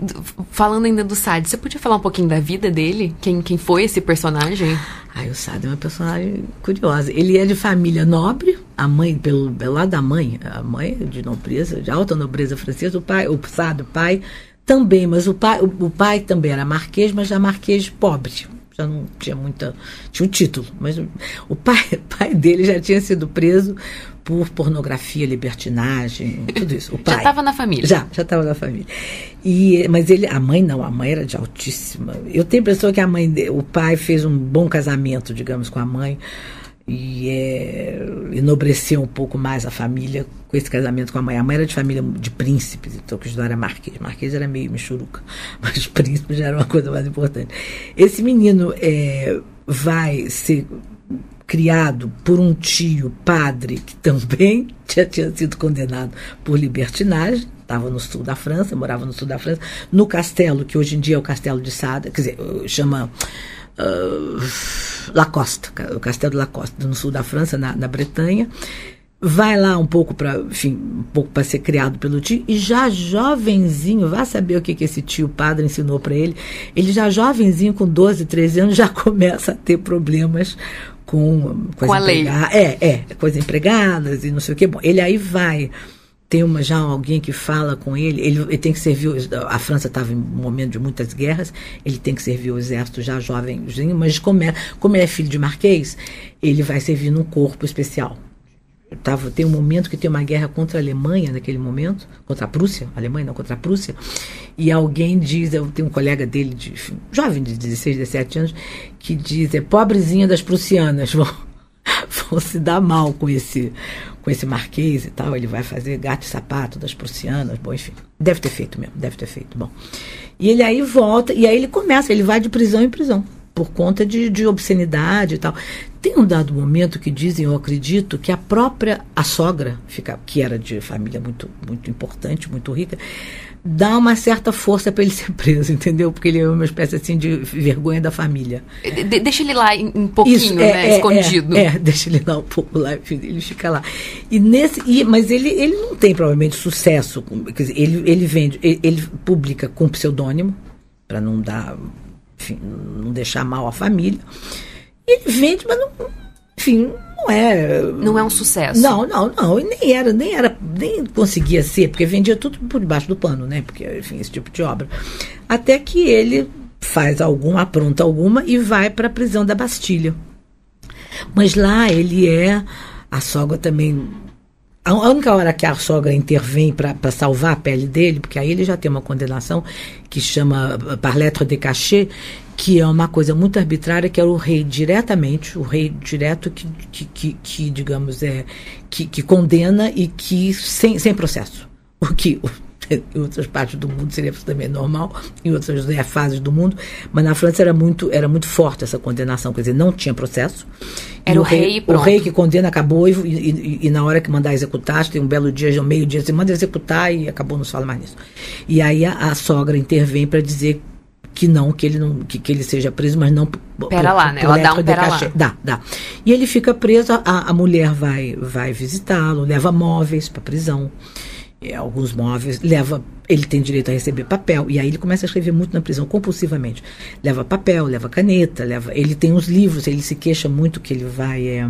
falando ainda do Sade, você podia falar um pouquinho da vida dele? Quem, quem foi esse personagem? Ai, o Sade é uma personagem curiosa. Ele é de família nobre, a mãe, pelo, pelo lado da mãe, a mãe de nobreza, de alta nobreza francesa, o pai, o Sade, o pai também, mas o pai, o, o, pai também era marquês, mas já marquês pobre. Já não tinha muita. Tinha um título, mas o pai, o pai dele já tinha sido preso por pornografia, libertinagem, tudo isso. O pai, já estava na família. Já, já estava na família. E, mas ele, a mãe não, a mãe era de altíssima. Eu tenho a impressão que a mãe, o pai fez um bom casamento, digamos, com a mãe e é, enobreceu um pouco mais a família com esse casamento com a mãe. A mãe era de família de príncipes, então que não era marquês. Marquês era meio michuruca, mas príncipes já era uma coisa mais importante. Esse menino é, vai ser criado por um tio padre que também já tinha sido condenado por libertinagem, estava no sul da França, morava no sul da França, no castelo, que hoje em dia é o castelo de Sada, quer dizer, chama uh, Lacoste, o castelo de Lacoste, no sul da França, na, na Bretanha. Vai lá um pouco para, enfim, um pouco para ser criado pelo tio e já jovenzinho, vá saber o que, que esse tio padre ensinou para ele. Ele já jovenzinho, com 12, 13 anos, já começa a ter problemas com, com, com a lei. É, é, com as empregadas e não sei o que. Bom, ele aí vai tem uma, já alguém que fala com ele, ele, ele tem que servir, a França estava em um momento de muitas guerras, ele tem que servir o exército já jovenzinho, mas como é, como ele é filho de marquês, ele vai servir num corpo especial. Tava, tem um momento que tem uma guerra contra a Alemanha naquele momento, contra a Prússia, a Alemanha não, contra a Prússia, e alguém diz, eu tenho um colega dele, de, jovem de 16, 17 anos, que diz, é pobrezinha das prussianas, vão, vão se dar mal com esse, com esse marquês e tal, ele vai fazer gato e sapato das prussianas, bom, enfim, deve ter feito mesmo, deve ter feito, bom. E ele aí volta, e aí ele começa, ele vai de prisão em prisão, por conta de, de obscenidade e tal. Tem um dado momento que dizem, eu acredito, que a própria, a sogra, fica, que era de família muito, muito importante, muito rica, dá uma certa força para ele ser preso, entendeu? Porque ele é uma espécie assim de vergonha da família. De, deixa ele lá um pouquinho, Isso, é, né? É, escondido. É, é, deixa ele lá um pouco lá, ele fica lá. E nesse, e, mas ele, ele não tem provavelmente sucesso. Quer dizer, ele, ele vende, ele, ele publica com pseudônimo, para não dar, enfim, não deixar mal a família. Ele vende, mas não, enfim, não é. Não é um sucesso. Não, não, não. E nem era, nem era, nem conseguia ser, porque vendia tudo por debaixo do pano, né? Porque, enfim, esse tipo de obra. Até que ele faz algum, apronta alguma e vai para a prisão da Bastilha. Mas lá ele é. A sogra também. A única hora que a sogra intervém para salvar a pele dele, porque aí ele já tem uma condenação que chama par lettre de cachet, que é uma coisa muito arbitrária, que era o rei diretamente, o rei direto que, que, que, que digamos, é que, que condena e que sem, sem processo. O que em outras partes do mundo seria também normal, em outras né, fases do mundo, mas na França era muito, era muito forte essa condenação, quer dizer, não tinha processo. Era o, rei, o rei que condena acabou e, e, e, na hora que mandar executar, tem um belo dia, um meio dia, você manda executar e acabou, não se fala mais nisso. E aí a, a sogra intervém para dizer que não, que ele não, que, que ele seja preso, mas não pera lá, né? Ela dá um pera lá. Dá, dá. E ele fica preso, a, a mulher vai vai visitá-lo, leva móveis para prisão. É, alguns móveis, leva, ele tem direito a receber papel, e aí ele começa a escrever muito na prisão, compulsivamente. Leva papel, leva caneta, leva, ele tem os livros, ele se queixa muito que ele vai, é,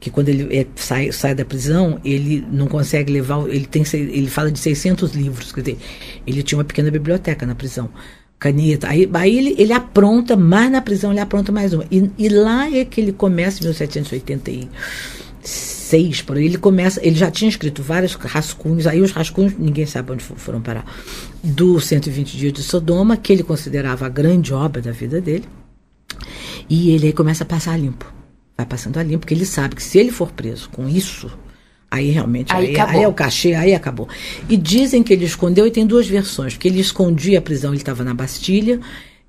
que quando ele é, sai, sai da prisão, ele não consegue levar, ele tem, ele fala de 600 livros, quer dizer, ele tinha uma pequena biblioteca na prisão caneta. Aí, aí ele, ele apronta, mais na prisão ele apronta mais uma. E, e lá é que ele começa, em 1786, por aí, ele começa, ele já tinha escrito vários rascunhos, aí os rascunhos, ninguém sabe onde foram parar, do 120 Dias de Sodoma, que ele considerava a grande obra da vida dele. E ele aí começa a passar limpo. Vai passando a limpo, porque ele sabe que se ele for preso com isso, Aí realmente, aí, aí, aí, é o cachê, aí acabou. E dizem que ele escondeu, e tem duas versões, que ele escondia a prisão, ele estava na Bastilha,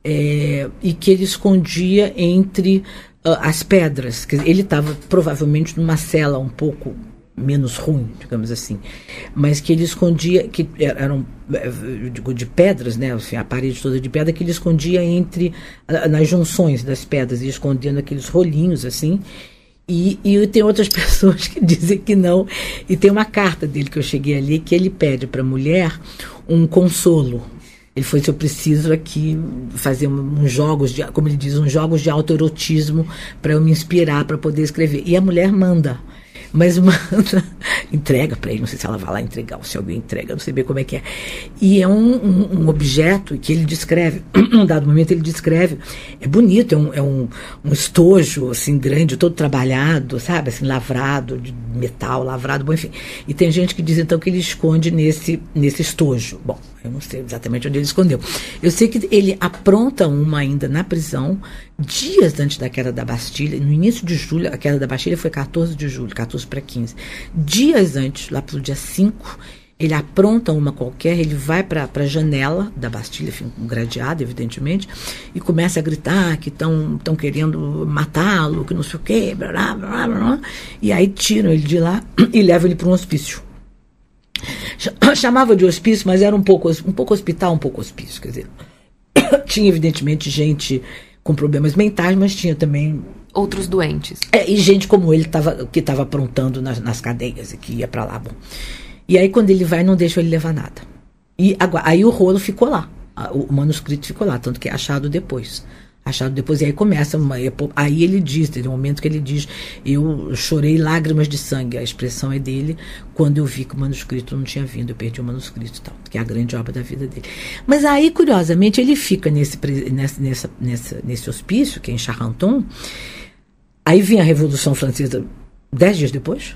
é, e que ele escondia entre uh, as pedras. Ele estava provavelmente numa cela um pouco menos ruim, digamos assim, mas que ele escondia, que eram digo, de pedras, né, assim, a parede toda de pedra, que ele escondia entre, nas junções das pedras, e escondendo aqueles rolinhos assim, e, e tem outras pessoas que dizem que não. E tem uma carta dele que eu cheguei ali que ele pede para a mulher um consolo. Ele foi se eu preciso aqui fazer uns jogos, de, como ele diz, uns jogos de autoerotismo para eu me inspirar para poder escrever. E a mulher manda mas manda, entrega para ele, não sei se ela vai lá entregar ou se alguém entrega, não sei bem como é que é. E é um, um, um objeto que ele descreve, num dado momento ele descreve, é bonito, é um, é um, um estojo assim grande, todo trabalhado, sabe, assim, lavrado, de metal, lavrado, bom, enfim. E tem gente que diz então que ele esconde nesse, nesse estojo. Bom, eu não sei exatamente onde ele escondeu. Eu sei que ele apronta uma ainda na prisão, dias antes da queda da Bastilha, no início de julho, a queda da Bastilha foi 14 de julho, 14 para 15. Dias antes, lá pelo dia 5, ele apronta uma qualquer, ele vai para a janela da Bastilha, enfim, um gradeado, evidentemente, e começa a gritar que estão querendo matá-lo, que não sei o quê, blá, blá, blá, blá, e aí tiram ele de lá e levam ele para um hospício. Chamava de hospício, mas era um pouco, um pouco hospital, um pouco hospício. Quer dizer, tinha evidentemente gente com problemas mentais, mas tinha também outros doentes. É, e gente como ele tava, que estava aprontando nas, nas cadeias e que ia para lá. Bom. E aí quando ele vai, não deixa ele levar nada. E aí o rolo ficou lá, o manuscrito ficou lá, tanto que é achado depois achado depois. E aí começa uma. Aí ele diz, tem um momento que ele diz: Eu chorei lágrimas de sangue. A expressão é dele quando eu vi que o manuscrito não tinha vindo. Eu perdi o manuscrito e tal, que é a grande obra da vida dele. Mas aí, curiosamente, ele fica nesse, nesse, nessa, nessa, nesse hospício, que é em Charenton. Aí vem a Revolução Francesa dez dias depois.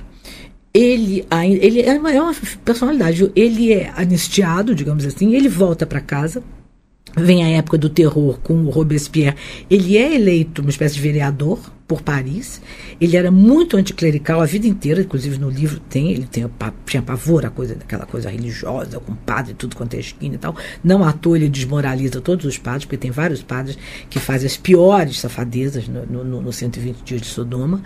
Ele, ele é é uma personalidade. Ele é anistiado, digamos assim, ele volta para casa Vem a época do terror com o Robespierre. Ele é eleito uma espécie de vereador por Paris. Ele era muito anticlerical a vida inteira, inclusive no livro tem, ele tem, tinha pavor a coisa, daquela coisa religiosa, com padre, tudo quanto é esquina e tal. Não à toa ele desmoraliza todos os padres, porque tem vários padres que fazem as piores safadezas no, no, no 120 dias de Sodoma.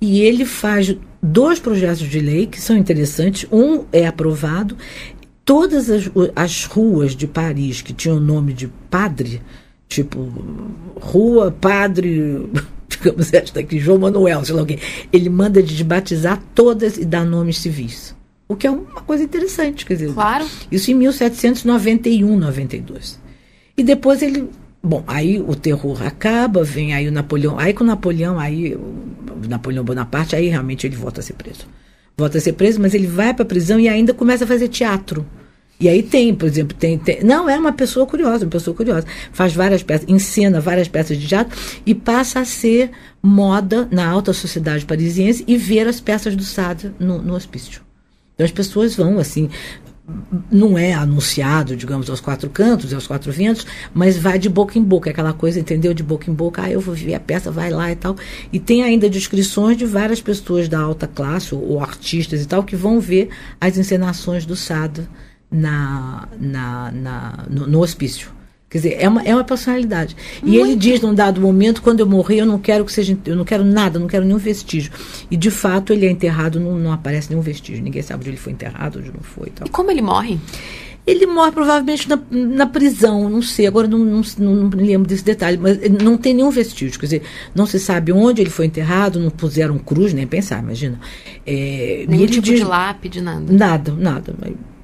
E ele faz dois projetos de lei que são interessantes. Um é aprovado, todas as, as ruas de Paris que tinham o nome de padre, tipo Rua Padre, digamos esta aqui, João Manuel, sei lá o quê, ele manda desbatizar todas e dar nomes civis. O que é uma coisa interessante, quer dizer. Claro. Isso em 1791, 92. E depois ele Bom, aí o terror acaba, vem aí o Napoleão. Aí com o Napoleão, aí o Napoleão Bonaparte, aí realmente ele volta a ser preso volta a ser preso, mas ele vai para a prisão e ainda começa a fazer teatro. E aí tem, por exemplo, tem, tem, Não, é uma pessoa curiosa, uma pessoa curiosa. Faz várias peças, encena várias peças de teatro e passa a ser moda na alta sociedade parisiense e ver as peças do Sade no, no hospício. Então as pessoas vão, assim, não é anunciado, digamos, aos quatro cantos, aos quatro ventos, mas vai de boca em boca, aquela coisa, entendeu? De boca em boca, ah, eu vou ver a peça, vai lá e tal. E tem ainda descrições de várias pessoas da alta classe, ou, ou artistas e tal, que vão ver as encenações do Sado na, na, na no, no hospício. Quer dizer, é uma, é uma personalidade. E Muito. ele diz num dado momento, quando eu morrer, eu não quero que seja. Eu não quero nada, não quero nenhum vestígio. E de fato ele é enterrado, não, não aparece nenhum vestígio. Ninguém sabe onde ele foi enterrado, onde não foi. E como ele morre? Ele morre provavelmente na, na prisão, não sei, agora não, não, não, não lembro desse detalhe, mas não tem nenhum vestígio, quer dizer, não se sabe onde ele foi enterrado, não puseram cruz, nem pensar, imagina. É, Nenhum tipo diz, de lápide, nada. Nada, nada,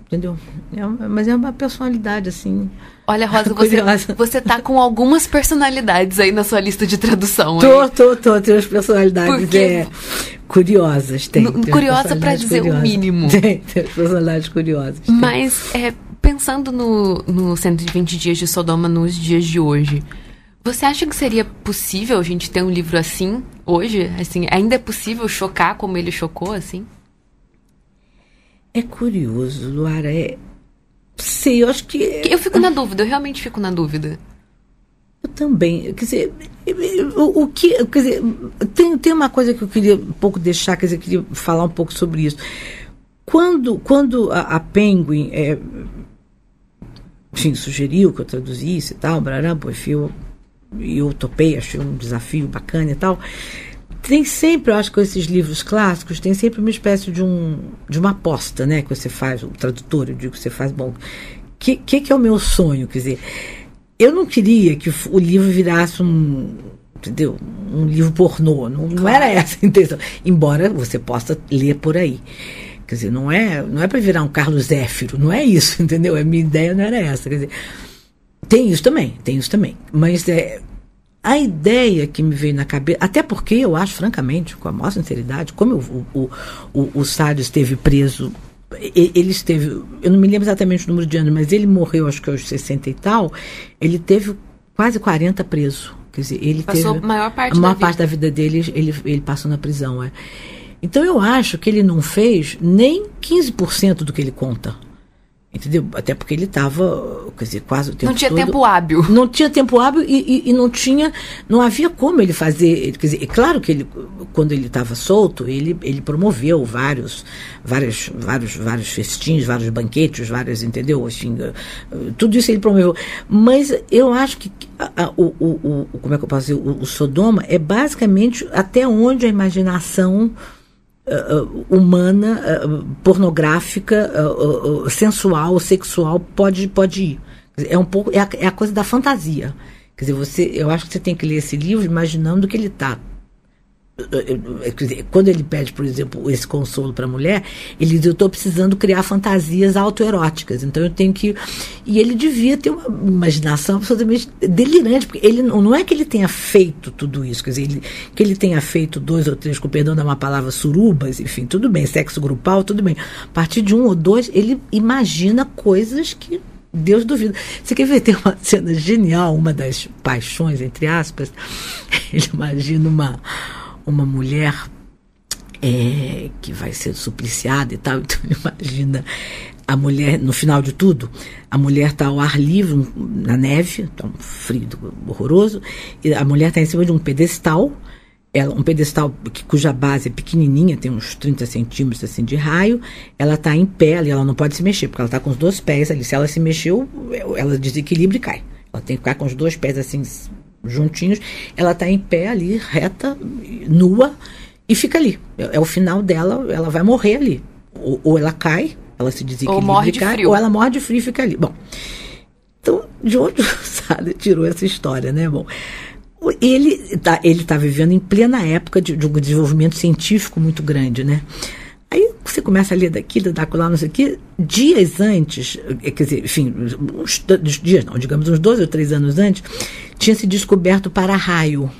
entendeu? É, mas é uma personalidade, assim. Olha, Rosa, você, você tá com algumas personalidades aí na sua lista de tradução. Tô, tô, tô, tem umas personalidades Porque... é, curiosas, tem. tem curiosa para dizer curiosas. o mínimo. Tem, tem personalidades curiosas. Tem. Mas, é, pensando no, no 120 dias de Sodoma nos dias de hoje, você acha que seria possível a gente ter um livro assim hoje? Assim, ainda é possível chocar como ele chocou, assim? É curioso, Luara. É... Sei, eu acho que. Eu fico na dúvida, eu realmente fico na dúvida. Eu também. Quer dizer, o, o que. Quer dizer, tem, tem uma coisa que eu queria um pouco deixar, quer dizer, eu queria falar um pouco sobre isso. Quando, quando a, a Penguin é, enfim, sugeriu que eu traduzisse e tal, barará, enfim, eu, eu topei, achei um desafio bacana e tal. Tem sempre, eu acho que com esses livros clássicos, tem sempre uma espécie de, um, de uma aposta, né, que você faz, o tradutor, eu digo que você faz, bom, o que, que, que é o meu sonho? Quer dizer, eu não queria que o livro virasse um, entendeu? Um livro pornô, não, não era essa a intenção, embora você possa ler por aí. Quer dizer, não é, não é para virar um Carlos Zéfiro, não é isso, entendeu? A minha ideia não era essa. Quer dizer, tem isso também, tem isso também. Mas é, a ideia que me veio na cabeça, até porque eu acho, francamente, com a maior sinceridade, como eu, o, o, o Salles esteve preso, ele esteve, eu não me lembro exatamente o número de anos, mas ele morreu acho que aos 60 e tal, ele teve quase 40 preso. Quer dizer, ele passou teve, a maior parte a maior da parte vida. da vida dele, ele, ele passou na prisão. É. Então eu acho que ele não fez nem 15% do que ele conta. Entendeu? Até porque ele estava, quer dizer, quase o tempo Não tinha todo, tempo hábil. Não tinha tempo hábil e, e, e, não tinha, não havia como ele fazer, quer dizer, é claro que ele, quando ele estava solto, ele, ele promoveu vários, vários, vários, vários festins, vários banquetes, vários, entendeu? Assim, tudo isso ele promoveu. Mas eu acho que a, a, o, o, o, como é que eu posso dizer, o, o Sodoma é basicamente até onde a imaginação uh, humana, uh, pornográfica, uh, sensual, sexual pode, pode ir. É um pouco é a, é a coisa da fantasia. Quer dizer, você, eu acho que você tem que ler esse livro imaginando que ele está quando ele pede, por exemplo, esse consolo para a mulher, ele diz: Eu estou precisando criar fantasias autoeróticas, então eu tenho que. E ele devia ter uma imaginação absolutamente delirante, porque ele não é que ele tenha feito tudo isso, quer dizer, ele, que ele tenha feito dois ou três, com perdão da uma palavra, surubas, enfim, tudo bem, sexo grupal, tudo bem. A partir de um ou dois, ele imagina coisas que Deus duvida. Você quer ver? Tem uma cena genial, uma das paixões, entre aspas. Ele imagina uma uma mulher é, que vai ser supliciada e tal. Então, imagina a mulher, no final de tudo, a mulher está ao ar livre, na neve, está um frio horroroso, e a mulher está em cima de um pedestal, ela, um pedestal que, cuja base é pequenininha, tem uns 30 centímetros assim de raio, ela está em pé ali, ela não pode se mexer, porque ela está com os dois pés ali, se ela se mexeu, ela desequilibra e cai. Ela tem que ficar com os dois pés assim juntinhos, ela está em pé ali, reta, nua, e fica ali. É, é, o final dela, ela vai morrer ali. Ou, ou ela cai, ela se desequilibra ou morre de cai, frio. ou ela morre de frio e fica ali. Bom, então, de onde o Sade tirou essa história, né? Bom, ele está ele tá vivendo em plena época de, de um desenvolvimento científico muito grande, né? Aí você começa a ler daquilo, da lá, não sei o quê. Dias antes, eh, quer dizer, enfim, uns dias não, digamos uns 12 ou 3 anos antes, tinha se descoberto para-raio.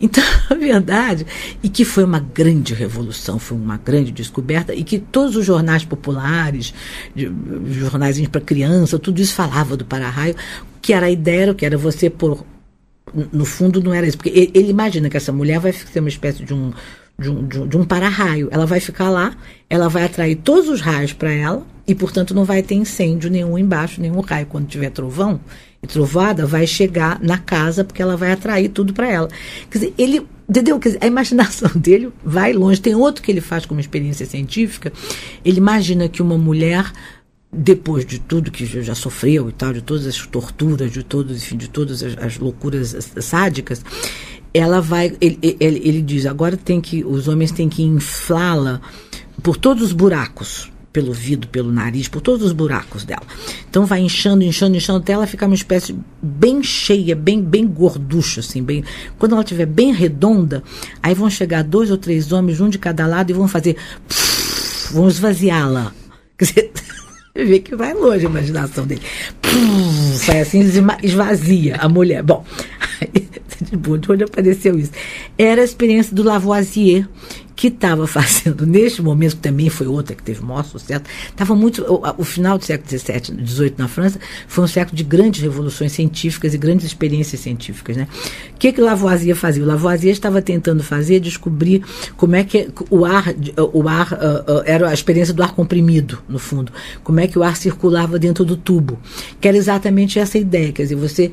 Então, a verdade, e que foi uma grande revolução, foi uma grande descoberta, e que todos os jornais populares, jornais para criança, tudo isso falava do para-raio, que era a ideia, que era você por no fundo não era isso, porque ele imagina que essa mulher vai ser uma espécie de um de um, de um, de um para-raio. Ela vai ficar lá, ela vai atrair todos os raios para ela e, portanto, não vai ter incêndio nenhum embaixo, nenhum raio. Quando tiver trovão e trovada, vai chegar na casa porque ela vai atrair tudo para ela. Quer dizer, ele. Entendeu? A imaginação dele vai longe. Tem outro que ele faz como experiência científica. Ele imagina que uma mulher depois de tudo que já sofreu e tal, de todas as torturas, de todos, enfim, de todas as, as loucuras sádicas, ela vai, ele, ele, ele diz, agora tem que, os homens têm que inflá-la por todos os buracos, pelo vidro, pelo nariz, por todos os buracos dela. Então vai inchando, inchando, inchando até ela ficar uma espécie bem cheia, bem, bem gorducha, assim, bem. Quando ela estiver bem redonda, aí vão chegar dois ou três homens, um de cada lado, e vão fazer. vão esvaziá-la. Quer vê que vai longe a imaginação dele. Sai assim, esvazia a mulher. Bom, de onde apareceu isso? Era a experiência do Lavoisier, que estava fazendo, neste momento, que também foi outra que teve maior sucesso, estava muito. O, o, final do século XVII, XVIII na França foi um século de grandes revoluções científicas e grandes experiências científicas. Né? O que, que Lavoisier fazia? O Lavoisier estava tentando fazer, descobrir como é que o ar, o ar uh, uh, era a experiência do ar comprimido, no fundo. Como é que o ar circulava dentro do tubo. Que era exatamente essa ideia. Quer dizer, você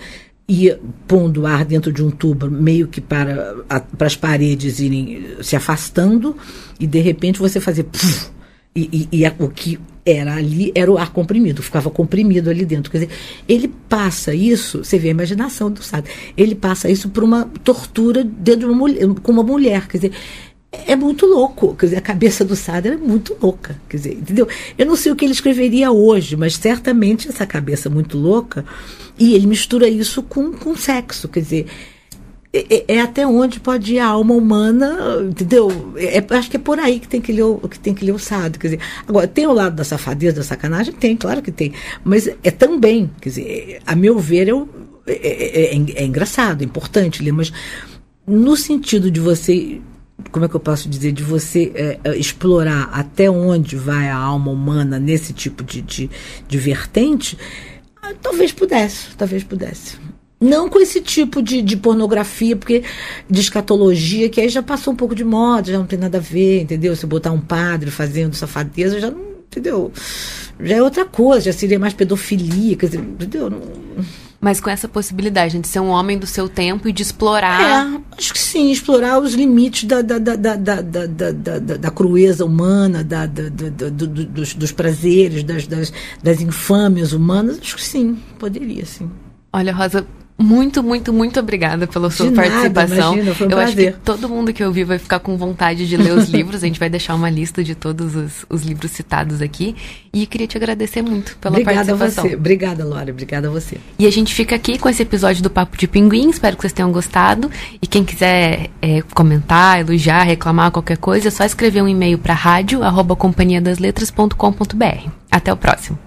ia pondo ar dentro de um tubo, meio que para, a, para as paredes irem se afastando, e de repente você fazia. Puf, e, e, e, o que era ali era o ar comprimido, ficava comprimido ali dentro. Quer dizer, ele passa isso, você vê a imaginação do Sado, ele passa isso por uma tortura dentro de uma mulher, com uma mulher. Quer dizer, é muito louco. Quer dizer, a cabeça do Sader é muito louca. Quer dizer, entendeu? Eu não sei o que ele escreveria hoje, mas certamente essa cabeça muito louca. E ele mistura isso com, com sexo. Quer dizer, é, é, é até onde pode ir a alma humana, entendeu? É, acho que é por aí que tem que ler o, que tem que ler o Sade. Quer dizer, agora, tem o lado da safadeza, da sacanagem? Tem, claro que tem. Mas é também, quer dizer, a meu ver, eu, é, é, é engraçado, é importante ler, mas no sentido de você como é que eu posso dizer, de você é, é, explorar até onde vai a alma humana nesse tipo de, de, de vertente, ah, talvez pudesse, talvez pudesse. Não com esse tipo de, de pornografia, porque de escatologia, que aí já passou um pouco de moda, já não tem nada a ver, entendeu? Se botar um padre fazendo safadeza, já não, entendeu? Já é outra coisa, já seria mais pedofilia, dizer, entendeu? Não mas com essa possibilidade de ser um homem do seu tempo e de explorar. É, acho que sim, explorar os limites da, da, da, da, da, da, da, da crueza humana, da, da, da, do, dos, dos prazeres, das, das, das infâmias humanas. Acho que sim, poderia sim. Olha, Rosa, muito, muito, muito obrigada pela sua de participação. Nada, imagina, foi um Eu prazer. acho que todo mundo que ouvir vai ficar com vontade de ler os livros. A gente vai deixar uma lista de todos os, os livros citados aqui. E queria te agradecer muito pela Obrigada participação. a você. Obrigada, Laura. Obrigada a você. E a gente fica aqui com esse episódio do Papo de Pinguim. Espero que vocês tenham gostado. E quem quiser é, comentar, elogiar, reclamar qualquer coisa, é só escrever um e-mail para rádio@companhiadasletras.com.br. Até o próximo.